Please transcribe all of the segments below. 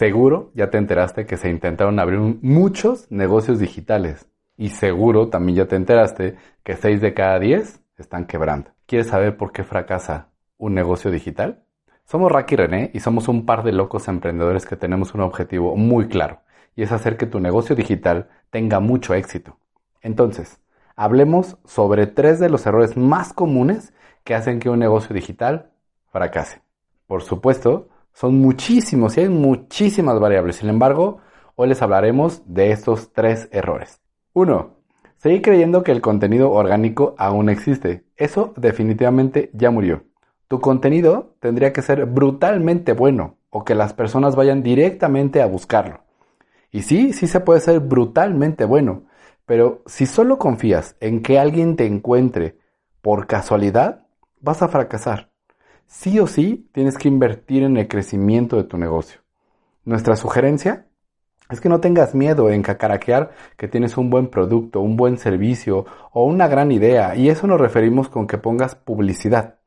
Seguro ya te enteraste que se intentaron abrir muchos negocios digitales. Y seguro también ya te enteraste que 6 de cada 10 están quebrando. ¿Quieres saber por qué fracasa un negocio digital? Somos Raki René y somos un par de locos emprendedores que tenemos un objetivo muy claro y es hacer que tu negocio digital tenga mucho éxito. Entonces, hablemos sobre tres de los errores más comunes que hacen que un negocio digital fracase. Por supuesto, son muchísimos y hay muchísimas variables. Sin embargo, hoy les hablaremos de estos tres errores. 1. Seguir creyendo que el contenido orgánico aún existe. Eso definitivamente ya murió. Tu contenido tendría que ser brutalmente bueno o que las personas vayan directamente a buscarlo. Y sí, sí se puede ser brutalmente bueno, pero si solo confías en que alguien te encuentre por casualidad, vas a fracasar. Sí o sí tienes que invertir en el crecimiento de tu negocio. Nuestra sugerencia es que no tengas miedo en cacaraquear que tienes un buen producto, un buen servicio o una gran idea, y eso nos referimos con que pongas publicidad.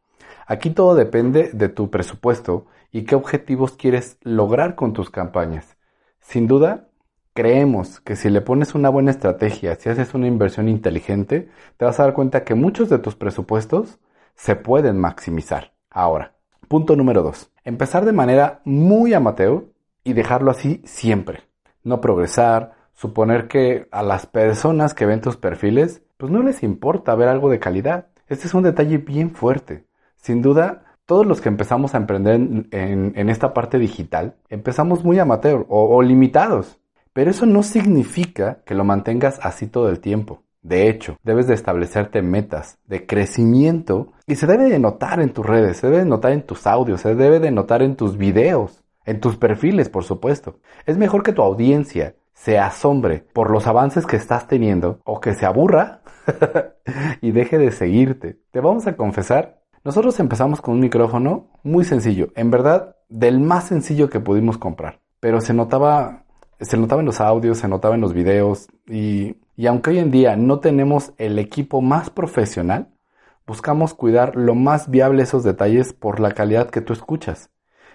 Aquí todo depende de tu presupuesto y qué objetivos quieres lograr con tus campañas. Sin duda, creemos que si le pones una buena estrategia, si haces una inversión inteligente, te vas a dar cuenta que muchos de tus presupuestos se pueden maximizar. Ahora, punto número dos. Empezar de manera muy amateur y dejarlo así siempre no progresar, suponer que a las personas que ven tus perfiles, pues no les importa ver algo de calidad. Este es un detalle bien fuerte. Sin duda, todos los que empezamos a emprender en, esta parte digital, empezamos muy amateur o limitados. Pero eso no significa que lo mantengas así todo el tiempo. De hecho, debes de establecerte metas de crecimiento y se debe de notar en tus redes, se debe de notar en tus audios, se debe de notar en tus videos. En tus perfiles, por supuesto. Es mejor que tu audiencia se asombre por los avances que estás teniendo o que se aburra y deje de seguirte. Te vamos a confesar, nosotros empezamos con un micrófono muy sencillo, en verdad del más sencillo que pudimos comprar, pero se notaba se notaba en los audios, se notaba en los videos y, y aunque hoy en día no tenemos el equipo más profesional, buscamos cuidar lo más viable esos detalles por la calidad que tú escuchas.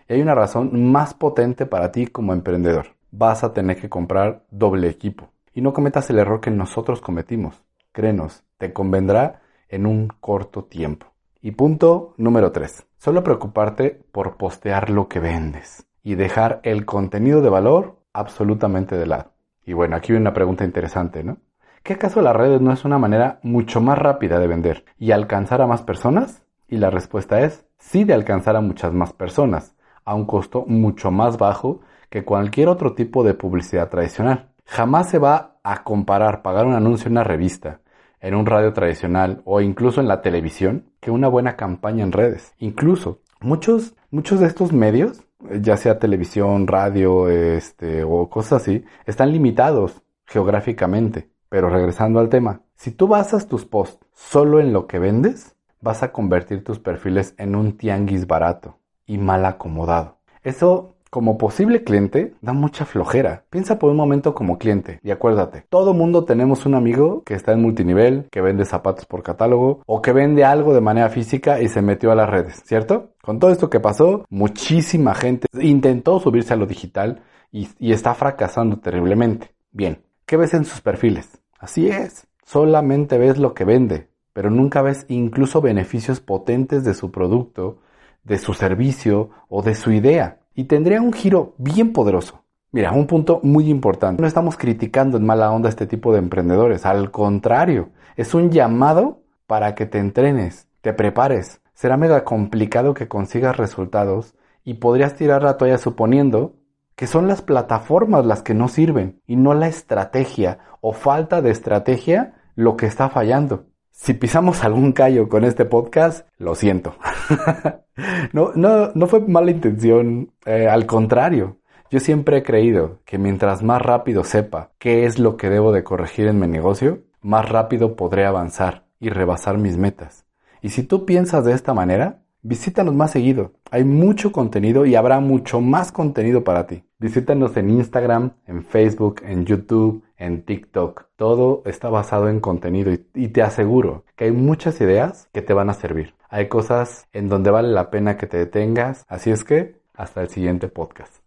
Y hay una razón más potente para ti como emprendedor. Vas a tener que comprar doble equipo. Y no cometas el error que nosotros cometimos. Créenos, te convendrá en un corto tiempo. Y punto número 3. Solo preocuparte por postear lo que vendes y dejar el contenido de valor absolutamente de lado. Y bueno, aquí viene una pregunta interesante, ¿no? ¿Qué acaso las redes no es una manera mucho más rápida de vender y alcanzar a más personas? Y la respuesta es sí de alcanzar a muchas más personas, a un costo mucho más bajo que cualquier otro tipo de publicidad tradicional. Jamás se va a comparar pagar un anuncio en una revista, en un radio tradicional o incluso en la televisión que una buena campaña en redes. Incluso muchos, muchos de estos medios, ya sea televisión, radio, este, o cosas así, están limitados geográficamente. Pero regresando al tema, si tú basas tus posts solo en lo que vendes, vas a convertir tus perfiles en un tianguis barato y mal acomodado. Eso como posible cliente da mucha flojera. Piensa por un momento como cliente y acuérdate, todo mundo tenemos un amigo que está en multinivel, que vende zapatos por catálogo o que vende algo de manera física y se metió a las redes, ¿cierto? Con todo esto que pasó, muchísima gente intentó subirse a lo digital y, y está fracasando terriblemente. Bien, ¿qué ves en sus perfiles? Así es, solamente ves lo que vende, pero nunca ves incluso beneficios potentes de su producto de su servicio o de su idea. Y tendría un giro bien poderoso. Mira, un punto muy importante. No estamos criticando en mala onda este tipo de emprendedores. Al contrario, es un llamado para que te entrenes, te prepares. Será mega complicado que consigas resultados y podrías tirar la toalla suponiendo que son las plataformas las que no sirven y no la estrategia o falta de estrategia lo que está fallando. Si pisamos algún callo con este podcast, lo siento. no, no, no fue mala intención, eh, al contrario. Yo siempre he creído que mientras más rápido sepa qué es lo que debo de corregir en mi negocio, más rápido podré avanzar y rebasar mis metas. Y si tú piensas de esta manera, Visítanos más seguido. Hay mucho contenido y habrá mucho más contenido para ti. Visítanos en Instagram, en Facebook, en YouTube, en TikTok. Todo está basado en contenido y, te aseguro que hay muchas ideas que te van a servir. Hay cosas en donde vale la pena que te detengas. Así es que hasta el siguiente podcast.